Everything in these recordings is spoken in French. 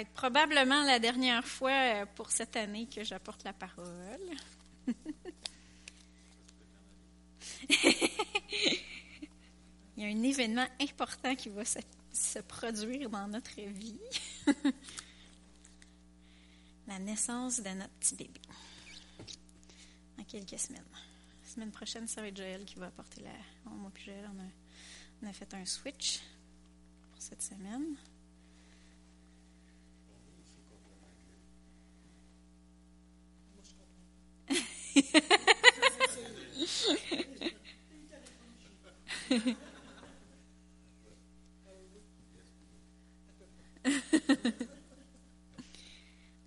être probablement la dernière fois euh, pour cette année que j'apporte la parole. Il y a un événement important qui va se, se produire dans notre vie. la naissance de notre petit bébé. Dans quelques semaines. La semaine prochaine, ça va être Joël qui va apporter la. Oh, moi puis Joël, on a fait un switch pour cette semaine.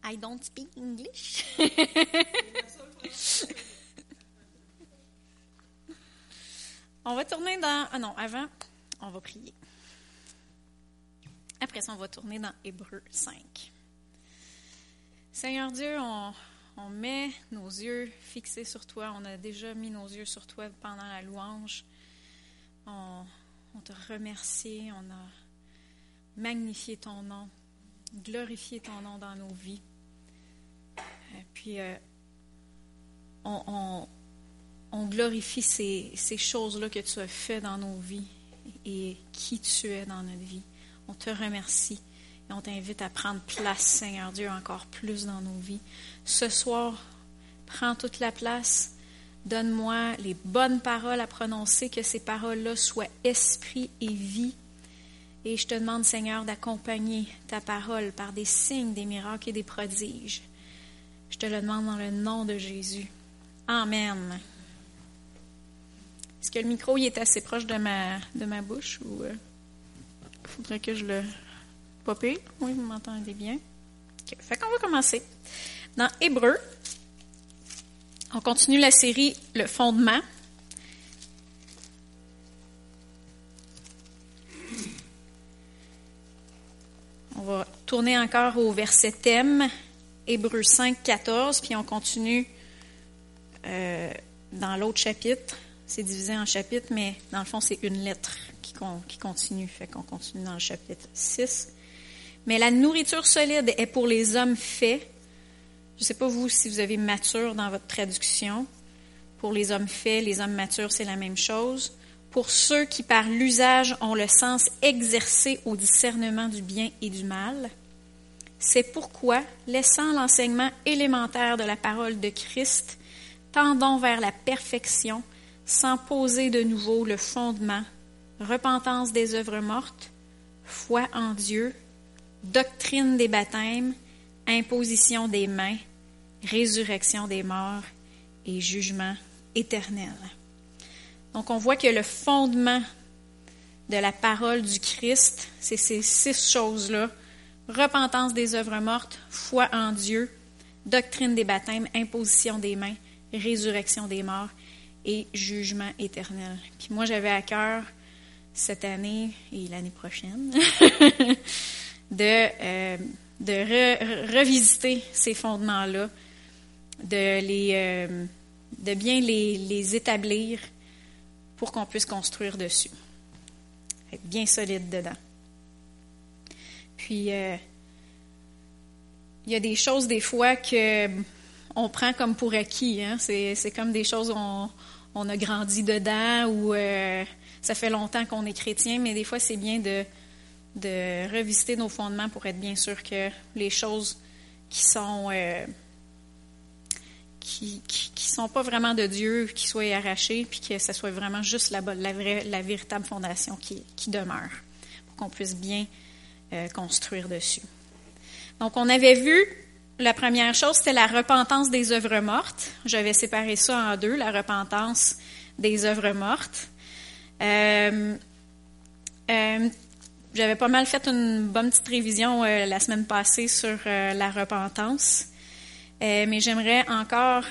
I don't speak English. on va tourner dans. Ah non, avant, on va prier. Après ça, on va tourner dans Hébreu 5. Seigneur Dieu, on, on met nos yeux fixés sur toi. On a déjà mis nos yeux sur toi pendant la louange. On, te remercie. On a magnifié ton nom, glorifié ton nom dans nos vies. Et puis, euh, on, glorifie ces, choses-là que tu as fait dans nos vies et qui tu es dans notre vie. On te remercie et on t'invite à prendre place, Seigneur Dieu, encore plus dans nos vies. Ce soir, prends toute la place. Donne-moi les bonnes paroles à prononcer, que ces paroles-là soient esprit et vie. Et je te demande, Seigneur, d'accompagner ta parole par des signes, des miracles et des prodiges. Je te le demande dans le nom de Jésus. Amen. Est-ce que le micro il est assez proche de ma, de ma bouche ou il euh, faudrait que je le popé? Oui, vous m'entendez bien. OK. Fait qu'on va commencer. Dans Hébreu, on continue la série Le fondement. On va tourner encore au verset thème, Hébreu 5, 14, puis on continue euh, dans l'autre chapitre. C'est divisé en chapitres, mais dans le fond, c'est une lettre qui, qui continue. Fait qu'on continue dans le chapitre 6. Mais la nourriture solide est pour les hommes faits je ne sais pas vous si vous avez mature dans votre traduction. Pour les hommes faits, les hommes matures, c'est la même chose. Pour ceux qui, par l'usage, ont le sens exercé au discernement du bien et du mal. C'est pourquoi, laissant l'enseignement élémentaire de la parole de Christ, tendons vers la perfection, sans poser de nouveau le fondement, repentance des œuvres mortes, foi en Dieu, doctrine des baptêmes, imposition des mains, résurrection des morts et jugement éternel. Donc on voit que le fondement de la parole du Christ, c'est ces six choses-là. Repentance des œuvres mortes, foi en Dieu, doctrine des baptêmes, imposition des mains, résurrection des morts et jugement éternel. Puis moi, j'avais à cœur cette année et l'année prochaine de euh, de revisiter ces fondements-là, de, les, euh, de bien les, les, établir pour qu'on puisse construire dessus. Être bien solide dedans. Puis, euh, il y a des choses des fois que on prend comme pour acquis. Hein? C'est, comme des choses on, on, a grandi dedans ou ça fait longtemps qu'on est chrétien, mais des fois c'est bien de de revisiter nos fondements pour être bien sûr que les choses qui sont euh, qui, qui, sont pas vraiment de Dieu, qui soient arrachées, puis que ce soit vraiment juste la, la, vraie, la véritable fondation qui, qui demeure, pour qu'on puisse bien euh, construire dessus. Donc, on avait vu, la première chose, c'était la repentance des œuvres mortes. J'avais séparé ça en deux, la repentance des œuvres mortes. Euh, euh, j'avais pas mal fait une bonne petite révision euh, la semaine passée sur euh, la repentance, euh, mais j'aimerais encore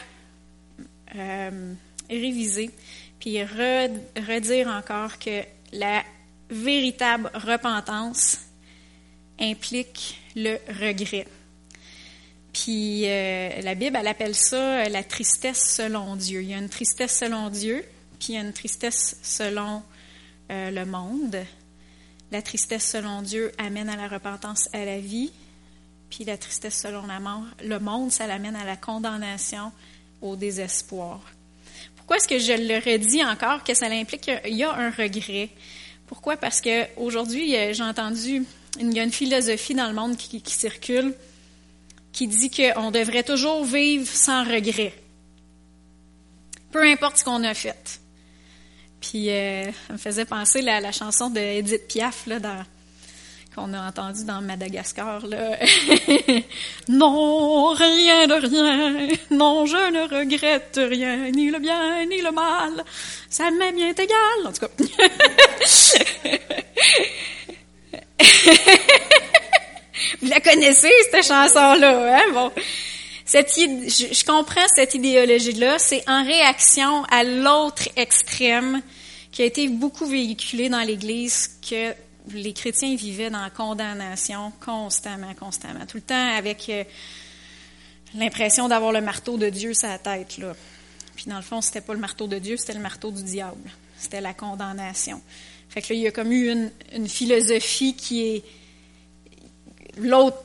réviser puis redire encore que la véritable repentance implique le regret. Puis la Bible, elle appelle ça la tristesse selon Dieu. Il y a une tristesse selon Dieu, puis il y a une tristesse selon le monde. La tristesse selon Dieu amène à la repentance à la vie. Puis la tristesse selon la mort, le monde, ça l'amène à la condamnation, au désespoir. Pourquoi est-ce que je le redis encore que ça implique qu'il y a un regret? Pourquoi? Parce qu'aujourd'hui, j'ai entendu, a une philosophie dans le monde qui, qui circule qui dit qu'on devrait toujours vivre sans regret. Peu importe ce qu'on a fait. Puis euh, ça me faisait penser à la chanson de Edith Piaf là, dans, qu'on a entendue dans Madagascar. Là. non, rien de rien. Non, je ne regrette rien, ni le bien, ni le mal. Ça m'est bien égal. En tout cas. Vous la connaissez, cette chanson-là, hein? Bon. Cette, je, comprends cette idéologie-là. C'est en réaction à l'autre extrême qui a été beaucoup véhiculé dans l'Église que les chrétiens vivaient dans la condamnation constamment, constamment. Tout le temps avec euh, l'impression d'avoir le marteau de Dieu sur la tête, là. Puis dans le fond, c'était pas le marteau de Dieu, c'était le marteau du diable. C'était la condamnation. Fait que là, il y a comme eu une philosophie qui est l'autre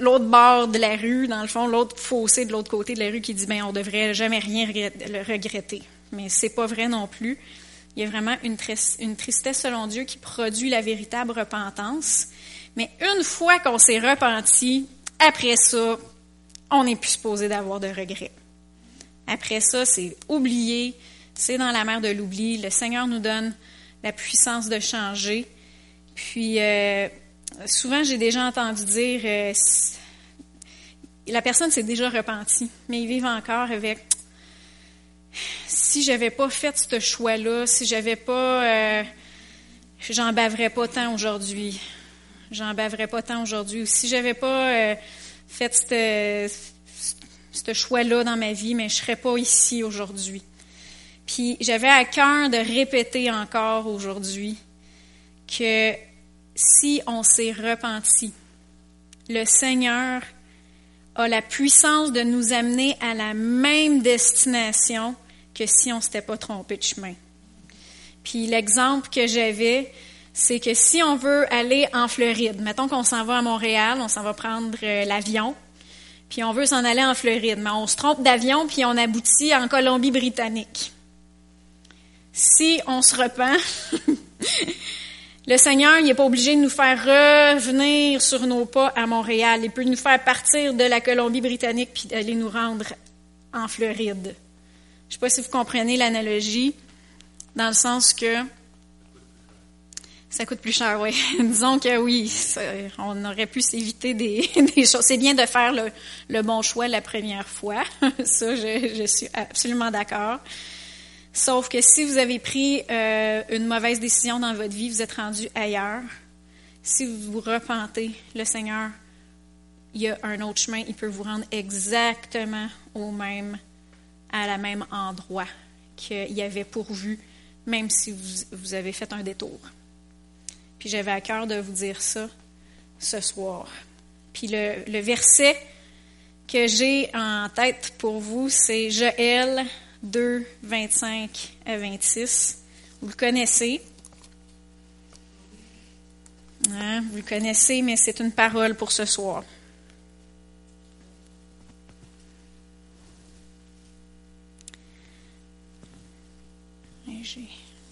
l'autre bord de la rue, dans le fond, l'autre fossé de l'autre côté de la rue qui dit ben on devrait jamais rien regretter. Mais c'est pas vrai non plus. Il y a vraiment une, une tristesse selon Dieu qui produit la véritable repentance. Mais une fois qu'on s'est repenti, après ça, on n'est plus supposé d'avoir de regrets. Après ça, c'est oublié, c'est dans la mer de l'oubli. Le Seigneur nous donne la puissance de changer. Puis euh, souvent, j'ai déjà entendu dire, euh, la personne s'est déjà repentie, mais ils vivent encore avec, si j'avais pas fait ce choix-là, si j'avais pas, euh, j'en baverais pas tant aujourd'hui, j'en baverais pas tant aujourd'hui, ou si j'avais pas euh, fait ce choix-là dans ma vie, mais je serais pas ici aujourd'hui. Puis j'avais à cœur de répéter encore aujourd'hui que si on s'est repenti. Le Seigneur a la puissance de nous amener à la même destination que si on ne s'était pas trompé de chemin. Puis l'exemple que j'avais, c'est que si on veut aller en Floride, mettons qu'on s'en va à Montréal, on s'en va prendre euh, l'avion, puis on veut s'en aller en Floride, mais on se trompe d'avion, puis on aboutit en Colombie-Britannique. Si on se repent, Le Seigneur, n'est pas obligé de nous faire revenir sur nos pas à Montréal. Il peut nous faire partir de la Colombie-Britannique puis aller nous rendre en Floride. Je ne sais pas si vous comprenez l'analogie, dans le sens que ça coûte plus cher, oui. Disons que oui, on aurait pu s'éviter des, choses. C'est bien de faire le, bon choix la première fois. Ça, je suis absolument d'accord. Sauf que si vous avez pris euh, une mauvaise décision dans votre vie, vous êtes rendu ailleurs. Si vous vous repentez, le Seigneur, il y a un autre chemin, il peut vous rendre exactement au même, à la même endroit qu'il avait pourvu, même si vous, vous avez fait un détour. Puis j'avais à cœur de vous dire ça ce soir. Puis le, le verset que j'ai en tête pour vous, c'est Joël 2, 25 à 26. Vous le connaissez. Hein, vous le connaissez, mais c'est une parole pour ce soir.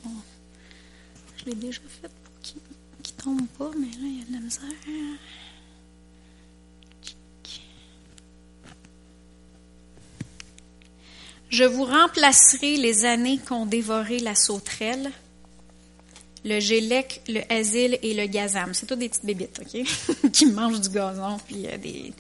Bon, je l'ai déjà fait pour qu'il ne tombe pas, mais là, il y a de la misère. Je vous remplacerai les années qu'ont dévoré la sauterelle, le gélec, le asile et le gazam. C'est tout des petites bébites, OK? qui mangent du gazon, puis euh, des...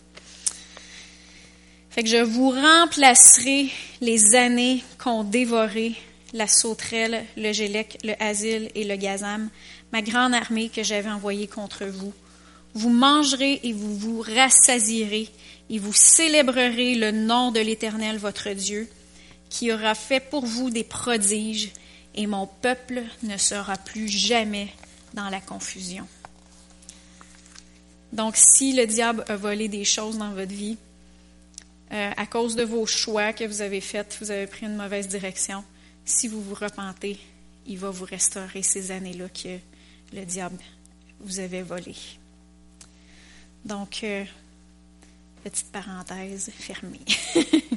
Fait que je vous remplacerai les années qu'ont dévoré la sauterelle, le gélec, le asile et le gazam, ma grande armée que j'avais envoyée contre vous. Vous mangerez et vous vous rassasierez, et vous célébrerez le nom de l'Éternel votre Dieu, qui aura fait pour vous des prodiges, et mon peuple ne sera plus jamais dans la confusion. Donc, si le diable a volé des choses dans votre vie, euh, à cause de vos choix que vous avez faits, vous avez pris une mauvaise direction, si vous vous repentez, il va vous restaurer ces années-là que le diable vous avait volées. Donc, euh, Petite parenthèse fermée.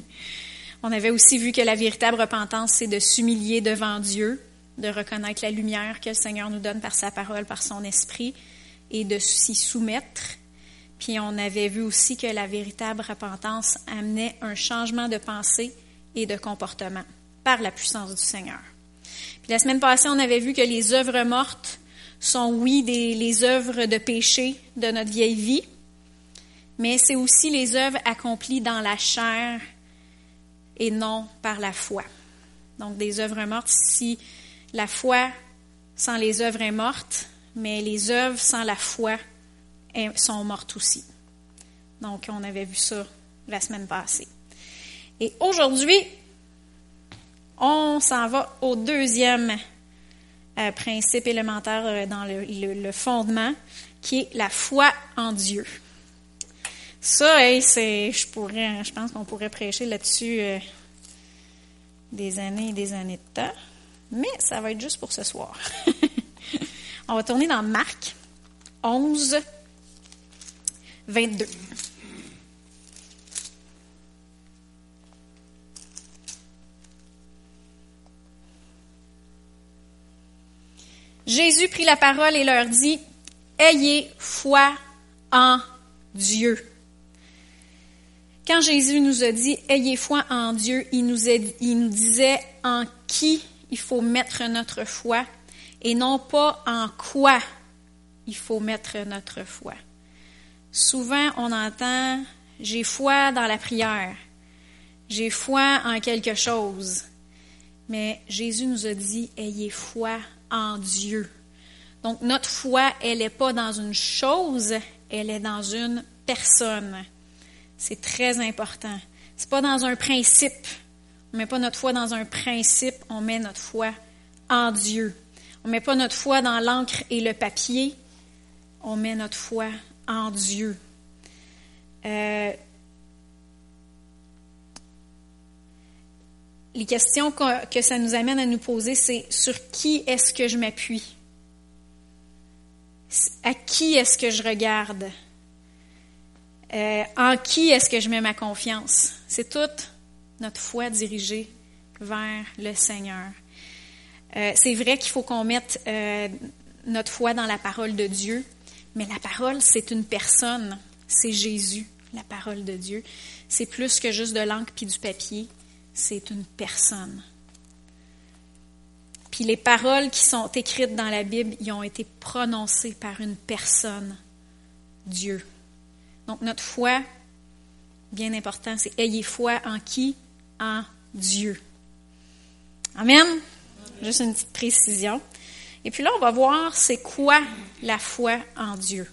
On avait aussi vu que la véritable repentance, c'est de s'humilier devant Dieu, de reconnaître la lumière que le Seigneur nous donne par sa parole, par son esprit, et de s'y soumettre. Puis on avait vu aussi que la véritable repentance amenait un changement de pensée et de comportement par la puissance du Seigneur. Puis la semaine passée, on avait vu que les œuvres mortes sont, oui, des, les œuvres de péché de notre vieille vie, mais c'est aussi les œuvres accomplies dans la chair et non par la foi. Donc des œuvres mortes, si la foi sans les œuvres est morte, mais les œuvres sans la foi sont mortes aussi. Donc on avait vu ça la semaine passée. Et aujourd'hui, on s'en va au deuxième euh, principe élémentaire euh, dans le, fondement, qui est la foi en Dieu. Ça, c'est, je pourrais, je pense qu'on pourrait prêcher là-dessus euh, des années et des années de temps, mais ça va être juste pour ce soir. On va tourner dans Marc 11, 22. Jésus prit la parole et leur dit, Ayez foi en Dieu. Quand Jésus nous a dit Ayez foi en Dieu, il nous, disait en qui il faut mettre notre foi et non pas en quoi il faut mettre notre foi. Souvent, on entend J'ai foi dans la prière, j'ai foi en quelque chose. Mais Jésus nous a dit Ayez foi en Dieu. Donc, notre foi, elle n'est pas dans une chose, elle est dans une personne. C'est très important. C'est pas dans un principe. On met pas notre foi dans un principe, on met notre foi en Dieu. On met pas notre foi dans l'encre et le papier, on met notre foi en Dieu. Euh, les questions que ça nous amène à nous poser, c'est sur qui est-ce que je m'appuie? À qui est-ce que je regarde? Euh, en qui est-ce que je mets ma confiance? C'est toute notre foi dirigée vers le Seigneur. Euh, c'est vrai qu'il faut qu'on mette euh, notre foi dans la parole de Dieu, mais la parole, c'est une personne, c'est Jésus, la parole de Dieu. C'est plus que juste de l'encre puis du papier, c'est une personne. Puis les paroles qui sont écrites dans la Bible, y ont été prononcées par une personne, Dieu. Donc notre foi, bien important, c'est ayez foi en qui? En Dieu. Amen? Juste une petite précision. Et puis là, on va voir c'est quoi la foi en Dieu.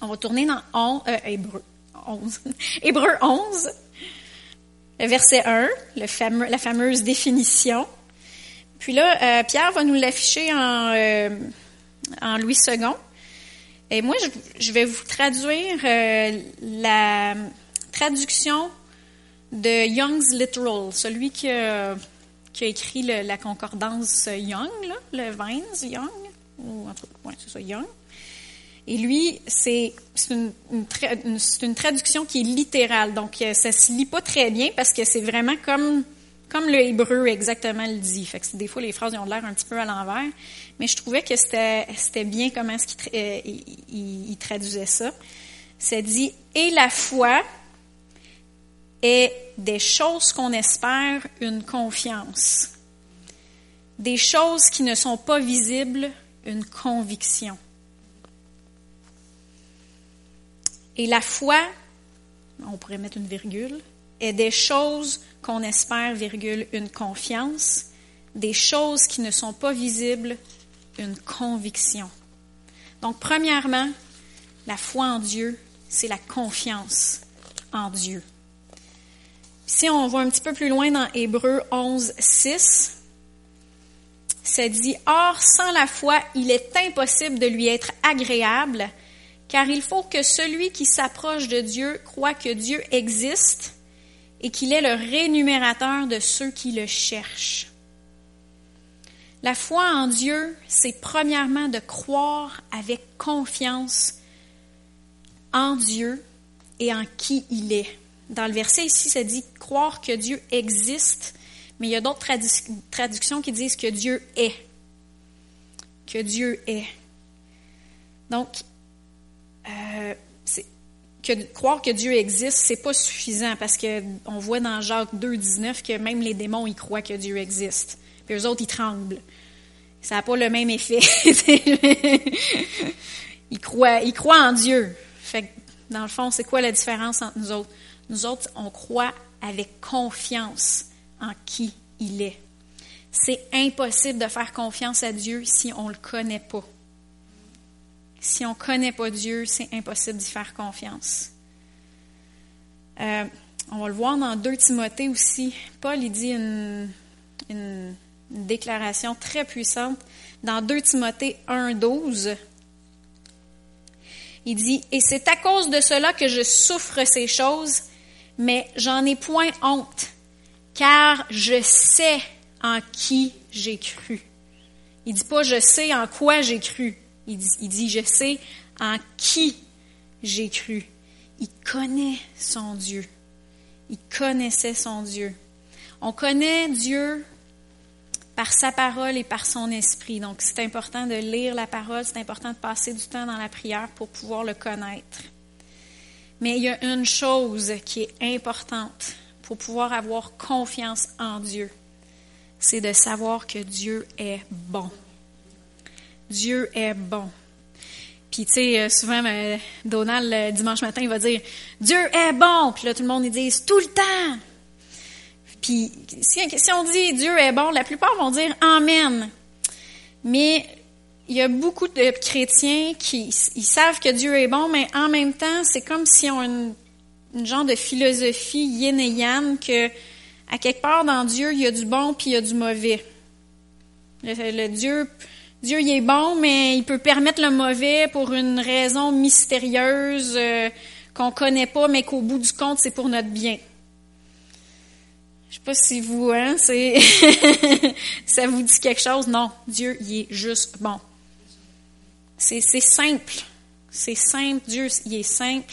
On va tourner dans euh, Hébreu 11. Hébreu 11, verset 1, le fameux, la fameuse définition. Puis là, euh, Pierre va nous l'afficher en, euh, en Louis II. Et moi, je, vais vous traduire euh, la traduction de Young's Literal, celui qui a, écrit la concordance Young, le Vines Young, ou ouais, c'est ça, Young. Et lui, c'est une, une, une, traduction qui est littérale, donc euh, ça se lit pas très bien parce que c'est vraiment comme comme le hébreu exactement le dit. Fait que des fois, les phrases ont l'air un petit peu à l'envers, mais je trouvais que c'était bien comment est-ce qu'il euh, il, traduisait ça. Ça dit « Et la foi est des choses qu'on espère, une confiance. Des choses qui ne sont pas visibles, une conviction. Et la foi, on pourrait mettre une virgule, des choses qu'on espère, une confiance, des choses qui ne sont pas visibles, une conviction. Donc, premièrement, la foi en Dieu, c'est la confiance en Dieu. Si on va un petit peu plus loin dans Hébreu 11, 6, ça dit, Or, sans la foi, il est impossible de lui être agréable, car il faut que celui qui s'approche de Dieu croit que Dieu existe et qu'il est le rémunérateur de ceux qui le cherchent. La foi en Dieu, c'est premièrement de croire avec confiance en Dieu et en qui il est. Dans le verset ici, ça dit croire que Dieu existe, mais il y a d'autres traductions qui disent que Dieu est. Que Dieu est. Donc, euh, que, croire que Dieu existe, c'est pas suffisant parce qu'on voit dans Jacques 2, 19 que même les démons, ils croient que Dieu existe. Puis eux autres, ils tremblent. Ça n'a pas le même effet. ils, croient, ils croient en Dieu. Fait dans le fond, c'est quoi la différence entre nous autres? Nous autres, on croit avec confiance en qui il est. C'est impossible de faire confiance à Dieu si on ne le connaît pas. Si on ne connaît pas Dieu, c'est impossible d'y faire confiance. Euh, on va le voir dans 2 Timothée aussi. Paul, il dit une, déclaration très puissante dans 2 Timothée 1, 12. Il dit, Et c'est à cause de cela que je souffre ces choses, mais j'en ai point honte, car je sais en qui j'ai cru. Il dit pas je sais en quoi j'ai cru. Il dit, je sais en qui j'ai cru. Il connaît son Dieu. Il connaissait son Dieu. On connaît Dieu par sa parole et par son esprit. Donc, c'est important de lire la parole, c'est important de passer du temps dans la prière pour pouvoir le connaître. Mais il y a une chose qui est importante pour pouvoir avoir confiance en Dieu, c'est de savoir que Dieu est bon. Dieu est bon. Puis, tu sais, euh, souvent, euh, Donald, le dimanche matin, il va dire Dieu est bon. Puis là, tout le monde, ils disent tout le temps. Puis, si, on dit Dieu est bon, la plupart vont dire Amen. Mais il y a beaucoup de chrétiens qui savent que Dieu est bon, mais en même temps, c'est comme si on une, une genre de philosophie yin et yang que à quelque part dans Dieu, il y a du bon puis il y a du mauvais. le Dieu Dieu il est bon, mais il peut permettre le mauvais pour une raison mystérieuse euh, qu'on connaît pas, mais qu'au bout du compte, c'est pour notre bien. Je sais pas si vous, hein, c'est ça vous dit quelque chose? Non, Dieu, il est juste bon. C'est simple. C'est simple. Dieu, il est simple.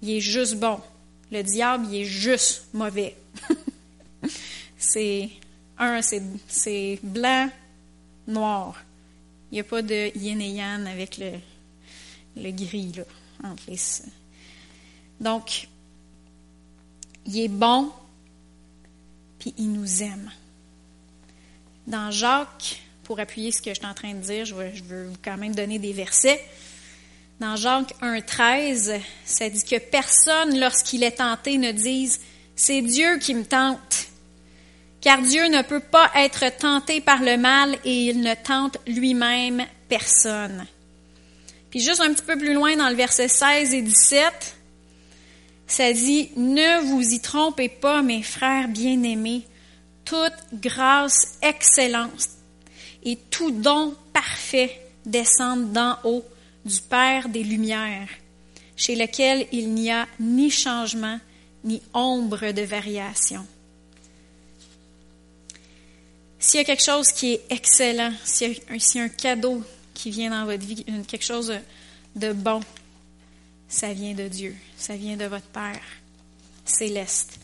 Il est juste bon. Le diable, il est juste mauvais. c'est un, c'est blanc, noir. Il n'y a pas de yin et yang avec le, gris, là, entre les... Donc, il est bon, puis il nous aime. Dans Jacques, pour appuyer ce que je suis en train de dire, je veux, je veux quand même donner des versets. Dans Jacques 1,13, ça dit que personne, lorsqu'il est tenté, ne dise C'est Dieu qui me tente car Dieu ne peut pas être tenté par le mal et il ne tente lui-même personne. Puis juste un petit peu plus loin dans le verset 16 et 17, ça dit, Ne vous y trompez pas, mes frères bien-aimés, toute grâce excellence et tout don parfait descendent d'en haut du Père des Lumières, chez lequel il n'y a ni changement ni ombre de variation. S'il y a quelque chose qui est excellent, s'il y, a un cadeau qui vient dans votre vie, quelque chose de bon, ça vient de Dieu, ça vient de votre Père céleste.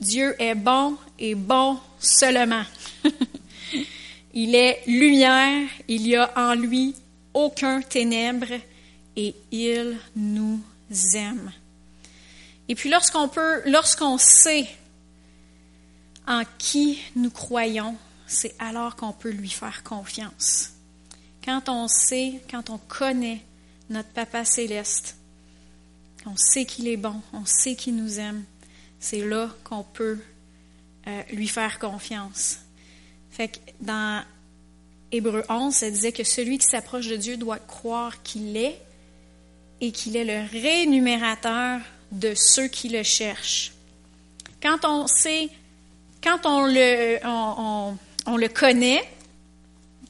Dieu est bon et bon seulement. il est lumière, il y a en lui aucun ténèbre et il nous aime. Et puis lorsqu'on peut, lorsqu'on sait en qui nous croyons, c'est alors qu'on peut lui faire confiance. Quand on sait, quand on connaît notre Papa céleste, on sait qu'il est bon, on sait qu'il nous aime, c'est là qu'on peut euh, lui faire confiance. Fait que dans Hébreu 11, ça disait que celui qui s'approche de Dieu doit croire qu'il est et qu'il est le rémunérateur de ceux qui le cherchent. Quand on sait quand on le, on, le connaît,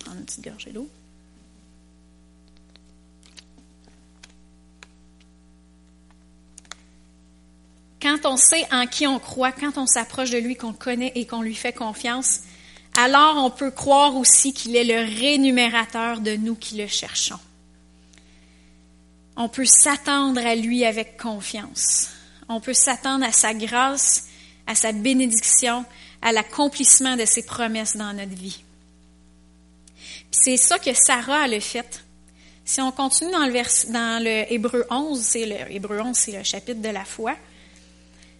une petite gorgée d'eau. Quand on sait en qui on croit, quand on s'approche de lui, qu'on connaît et qu'on lui fait confiance, alors on peut croire aussi qu'il est le rémunérateur de nous qui le cherchons. on peut s'attendre à lui avec confiance. On peut s'attendre à sa grâce, à sa bénédiction, à l'accomplissement de ses promesses dans notre vie. C'est ça que Sarah a le fait. Si on continue dans le, vers, Hébreu 11, c'est le Hébreu 11, c'est le chapitre de la foi.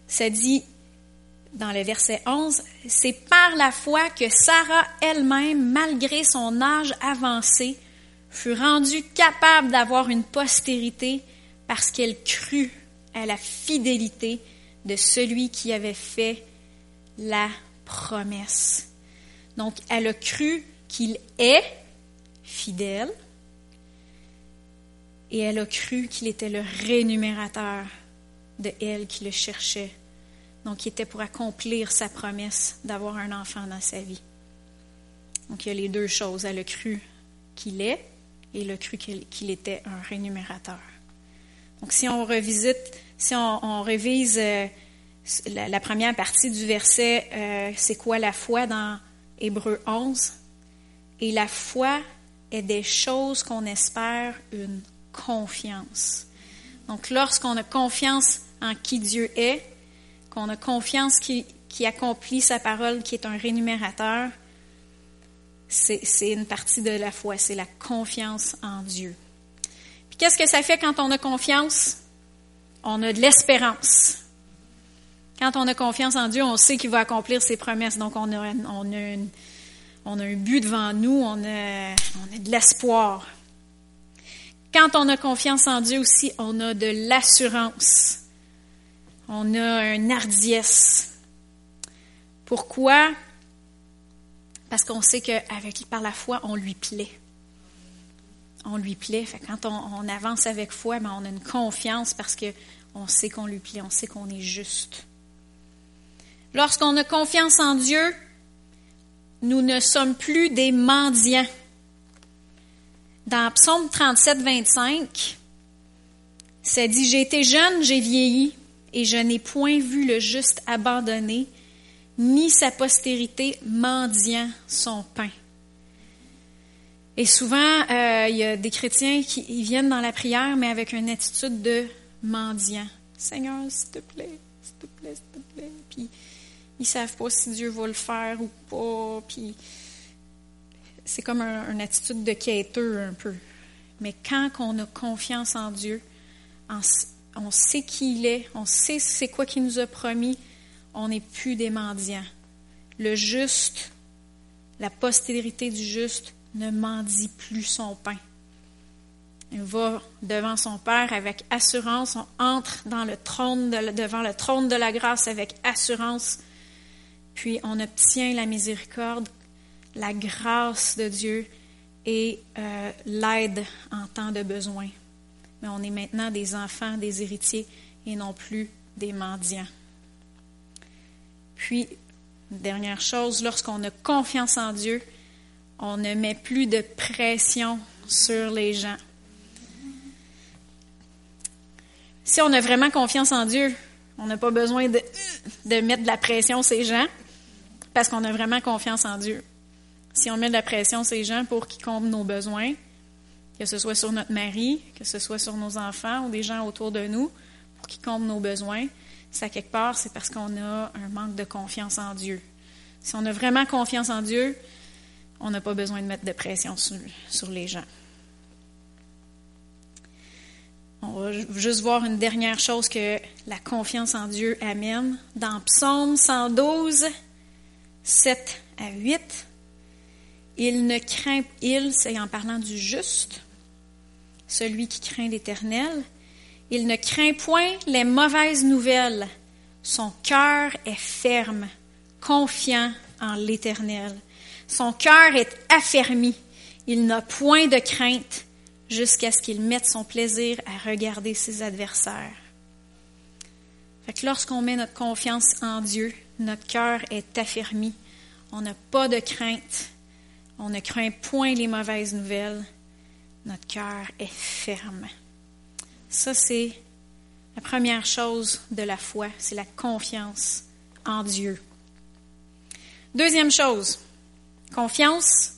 Ça dit dans le verset 11, c'est par la foi que Sarah elle-même, malgré son âge avancé, fut rendue capable d'avoir une postérité parce qu'elle crut à la fidélité de celui qui avait fait la Donc, elle a cru qu'il est fidèle et elle a cru qu'il était le rémunérateur de elle qui le cherchait. Donc, il était pour accomplir sa promesse d'avoir un enfant dans sa vie. Donc, il y a les deux choses. Elle a cru qu'il est et elle a cru qu'il était un rémunérateur. Donc, si on revisite, si on, révise euh, la, première partie du verset, euh, c'est quoi la foi dans Hébreu 11? Et la foi est des choses qu'on espère une confiance. Donc, lorsqu'on a confiance en qui Dieu est, qu'on a confiance qui, qui accomplit sa parole, qui est un rémunérateur, c'est une partie de la foi, c'est la confiance en Dieu. Puis qu'est-ce que ça fait quand on a confiance? On a de l'espérance. Quand on a confiance en Dieu, on sait qu'il va accomplir ses promesses. Donc on a, a, on a un but devant nous, on a, on de l'espoir. Quand on a confiance en Dieu aussi, on a de l'assurance. On a un hardiesse. Pourquoi? Parce qu'on sait qu'avec par la foi, on lui plaît. On lui plaît. quand on, avance avec foi, ben, on a une confiance parce qu'on sait qu'on lui plaît, on sait qu'on est juste. Lorsqu'on a confiance en Dieu, nous ne sommes plus des mendiants. Dans Psaume 37, 25, ça dit J'ai été jeune, j'ai vieilli, et je n'ai point vu le juste abandonné, ni sa postérité mendiant son pain. Et souvent, euh, il y a des chrétiens qui viennent dans la prière, mais avec une attitude de mendiant. Seigneur, s'il te plaît, s'il te plaît, s'il te plaît. Ils savent pas si Dieu va le faire ou pas. Puis c'est comme une attitude de quêteur un peu. Mais quand on a confiance en Dieu, on sait qui il est, on sait c'est quoi qu'il nous a promis, on n'est plus des mendiants. Le juste, la postérité du juste ne mendie plus son pain. Il va devant son Père avec assurance, on entre dans le trône devant le trône de la grâce avec assurance, puis on obtient la miséricorde la grâce de Dieu et euh, l'aide en temps de besoin. Mais on est maintenant des enfants, des héritiers et non plus des mendiants. Puis, dernière chose, lorsqu'on a confiance en Dieu, on ne met plus de pression sur les gens. Si on a vraiment confiance en Dieu, on n'a pas besoin de, de mettre de la pression sur les gens parce qu'on a vraiment confiance en Dieu. Si on met de la pression sur les gens pour qu'ils comblent nos besoins, que ce soit sur notre mari, que ce soit sur nos enfants ou des gens autour de nous, pour qu'ils comblent nos besoins, ça, quelque part, c'est parce qu'on a un manque de confiance en Dieu. Si on a vraiment confiance en Dieu, on n'a pas besoin de mettre de pression sur, sur les gens. On va juste voir une dernière chose que la confiance en Dieu amène. Dans Psaume 112, 7 à 8, il ne craint, il, c'est en parlant du juste, celui qui craint l'Éternel, il ne craint point les mauvaises nouvelles. Son cœur est ferme, confiant en l'Éternel. Son cœur est affermi. Il n'a point de crainte jusqu'à ce qu'il mette son plaisir à regarder ses adversaires. Fait que lorsqu'on met notre confiance en Dieu, notre cœur est affermi. On n'a pas de crainte on ne craint point les mauvaises nouvelles. Notre cœur est ferme. Ça, c'est la première chose de la foi, c'est la confiance en Dieu. Deuxième chose, confiance.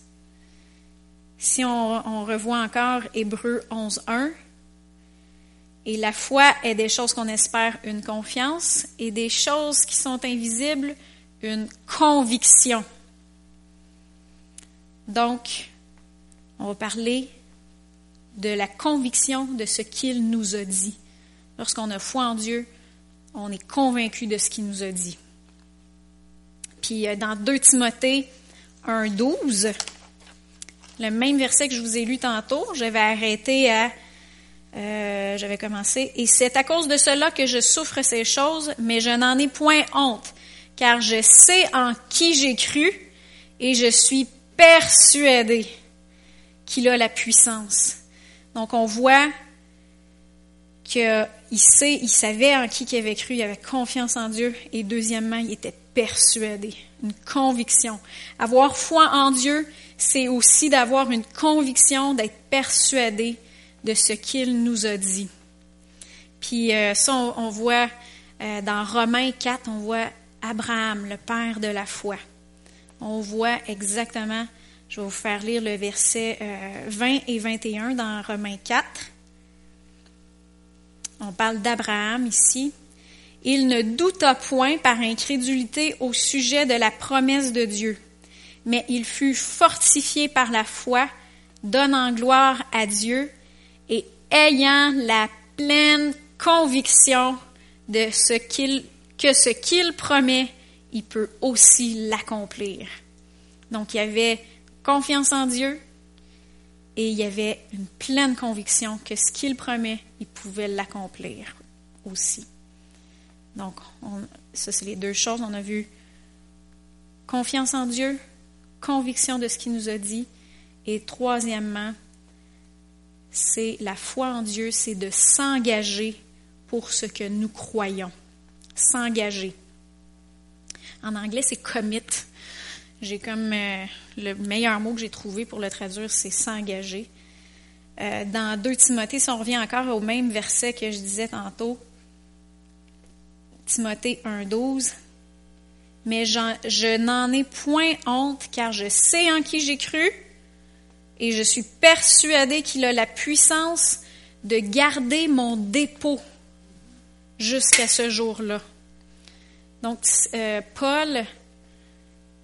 Si on, revoit encore Hébreu 11.1, Et la foi est des choses qu'on espère une confiance et des choses qui sont invisibles une conviction. Donc, on va parler de la conviction de ce qu'il nous a dit. Lorsqu'on a foi en Dieu, on est convaincu de ce qu'il nous a dit. Puis euh, dans 2 Timothée 1.12, le même verset que je vous ai lu tantôt, j'avais arrêté à... Euh, j'avais commencé. Et c'est à cause de cela que je souffre ces choses, mais je n'en ai point honte, car je sais en qui j'ai cru et je suis persuadé qu'il a la puissance. Donc on voit qu'il sait, il savait en qui il avait cru, il avait confiance en Dieu, et deuxièmement, il était persuadé, une conviction. Avoir foi en Dieu, c'est aussi d'avoir une conviction, d'être persuadé de ce qu'il nous a dit. Puis euh, ça, on, voit euh, dans Romains 4, on voit Abraham, le père de la foi. On voit exactement, je vais vous faire lire le verset 20 euh, et 21 dans Romains 4. On parle d'Abraham ici. Il ne douta point par incrédulité au sujet de la promesse de Dieu, mais il fut fortifié par la foi, donnant gloire à Dieu ayant la pleine conviction de ce qu'il, que ce qu'il promet, il peut aussi l'accomplir. Donc il y avait confiance en Dieu et il y avait une pleine conviction que ce qu'il promet, il pouvait l'accomplir aussi. Donc, ça, c'est les deux choses. On a vu confiance en Dieu, conviction de ce qu'il nous a dit. Et troisièmement, c'est la foi en Dieu, c'est de s'engager pour ce que nous croyons. S'engager. En anglais, c'est commit. J'ai comme euh, le meilleur mot que j'ai trouvé pour le traduire, c'est s'engager. Euh, dans 2 Timothée, si on revient encore au même verset que je disais tantôt, Timothée 1.12, mais je n'en ai point honte car je sais en qui j'ai cru et je suis persuadé qu'il a la puissance de garder mon dépôt jusqu'à ce jour-là. Donc, euh, Paul,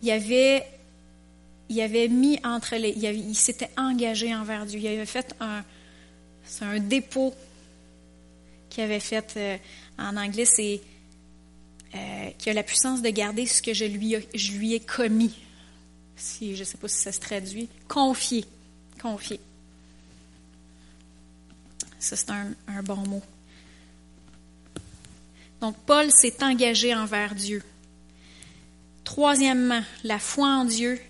il avait, il avait mis entre les. Il, s'était engagé envers Dieu. Il avait fait un. C'est un dépôt qu'il avait fait. Euh, en anglais, c'est euh, qui a la puissance de garder ce que je lui, je lui ai commis. Si, je ne sais pas si ça se traduit. Confier. Confier. Ça, c'est un, bon mot. Donc, Paul s'est engagé envers Dieu. Troisièmement, la foi en Dieu,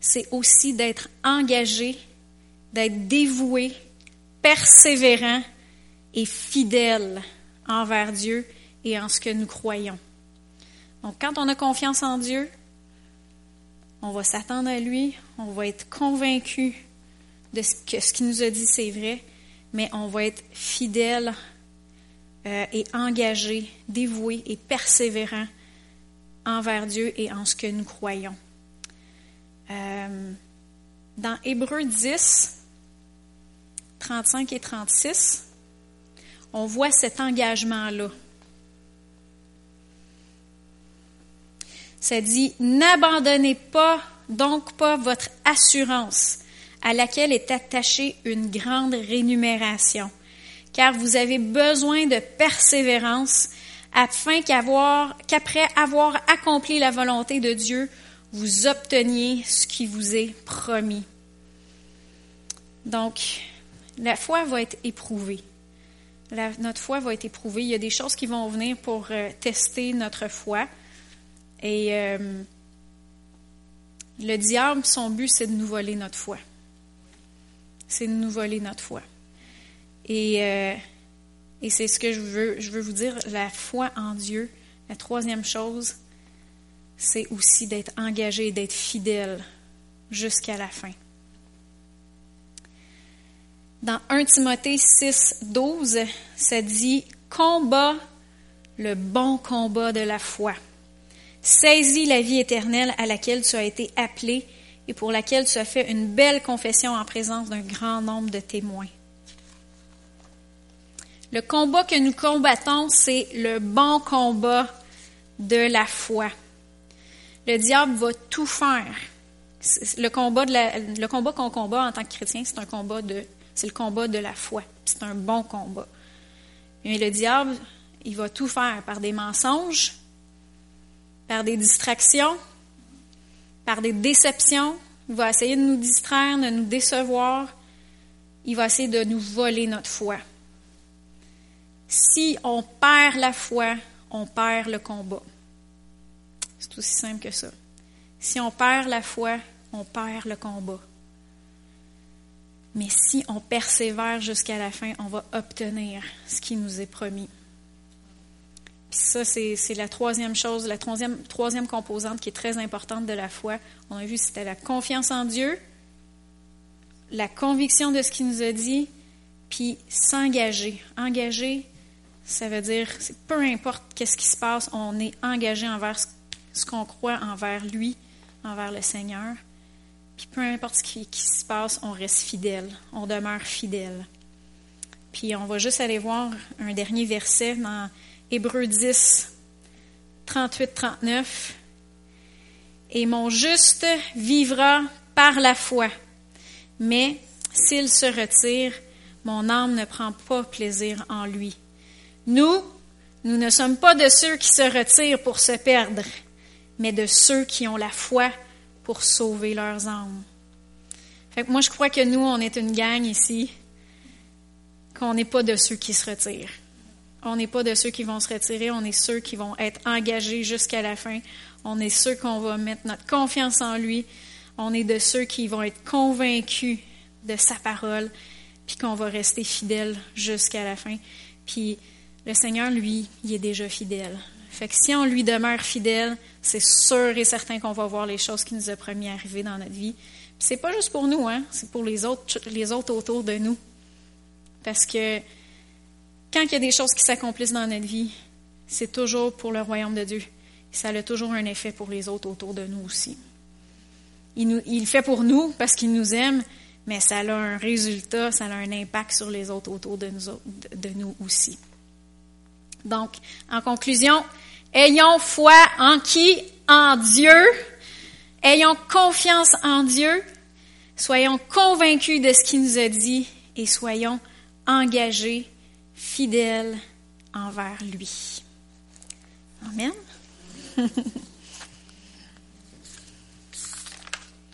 c'est aussi d'être engagé, d'être dévoué, persévérant et fidèle envers Dieu et en ce que nous croyons. Donc, quand on a confiance en Dieu, on va s'attendre à lui, on va être convaincu de ce qu'il nous a dit, c'est vrai, mais on va être fidèle euh, et engagé, dévoué et persévérant envers Dieu et en ce que nous croyons. Euh, dans Hébreu 10, 35 et 36, on voit cet engagement-là. Ça dit, n'abandonnez pas donc pas votre assurance à laquelle est attachée une grande rémunération, car vous avez besoin de persévérance afin qu'après avoir accompli la volonté de Dieu, vous obteniez ce qui vous est promis. Donc, la foi va être éprouvée. notre foi va être éprouvée. Il y a des choses qui vont venir pour euh, tester notre foi. Et euh, le diable, son but, c'est de nous voler notre foi. C'est de nous voler notre foi. Et, euh, et c'est ce que je veux, je veux vous dire, la foi en Dieu. La troisième chose, c'est aussi d'être engagé, d'être fidèle jusqu'à la fin. Dans 1 Timothée 6, 12, ça dit Combat le bon combat de la foi. Saisis la vie éternelle à laquelle tu as été appelé et pour laquelle tu as fait une belle confession en présence d'un grand nombre de témoins. Le combat que nous combattons, c'est le bon combat de la foi. Le diable va tout faire. Le combat, qu'on combat en tant que chrétien, c'est un combat de, c'est le combat de la foi. C'est un bon combat. Mais le diable, il va tout faire par des mensonges, par des distractions, par des déceptions. Il va essayer de nous distraire, de nous décevoir. Il va essayer de nous voler notre foi. Si on perd la foi, on perd le combat. C'est aussi simple que ça. Si on perd la foi, on perd le combat. Mais si on persévère jusqu'à la fin, on va obtenir ce qui nous est promis. Puis ça, c'est la troisième chose, la troisième, composante qui est très importante de la foi. On a vu, c'était la confiance en Dieu, la conviction de ce qu'il nous a dit, puis s'engager. Engager, ça veut dire, peu importe qu'est-ce qui se passe, on est engagé envers ce qu'on croit envers lui, envers le Seigneur. Puis peu importe ce qui, qui, se passe, on reste fidèle, on demeure fidèle. Puis on va juste aller voir un dernier verset dans Hébreux 10, 38-39. Et mon juste vivra par la foi, mais s'il se retire, mon âme ne prend pas plaisir en lui. Nous, nous ne sommes pas de ceux qui se retirent pour se perdre, mais de ceux qui ont la foi pour sauver leurs âmes. Moi, je crois que nous, on est une gang ici, qu'on n'est pas de ceux qui se retirent. On n'est pas de ceux qui vont se retirer, on est ceux qui vont être engagés jusqu'à la fin. On est ceux qu'on va mettre notre confiance en lui. On est de ceux qui vont être convaincus de sa parole, puis qu'on va rester fidèles jusqu'à la fin. Puis le Seigneur, lui, il est déjà fidèle. Fait que si on lui demeure fidèle, c'est sûr et certain qu'on va voir les choses qui nous a promis arriver dans notre vie. Puis c'est pas juste pour nous, hein, c'est pour les autres, les autres autour de nous. Parce que quand il y a des choses qui s'accomplissent dans notre vie, c'est toujours pour le royaume de Dieu. Ça a toujours un effet pour les autres autour de nous aussi. Il, il fait pour nous parce qu'il nous aime, mais ça a un résultat, ça a un impact sur les autres autour de nous, de nous aussi. Donc, en conclusion, ayons foi en qui? En Dieu. Ayons confiance en Dieu. Soyons convaincus de ce qu'il nous a dit et soyons engagés fidèle envers lui. Amen.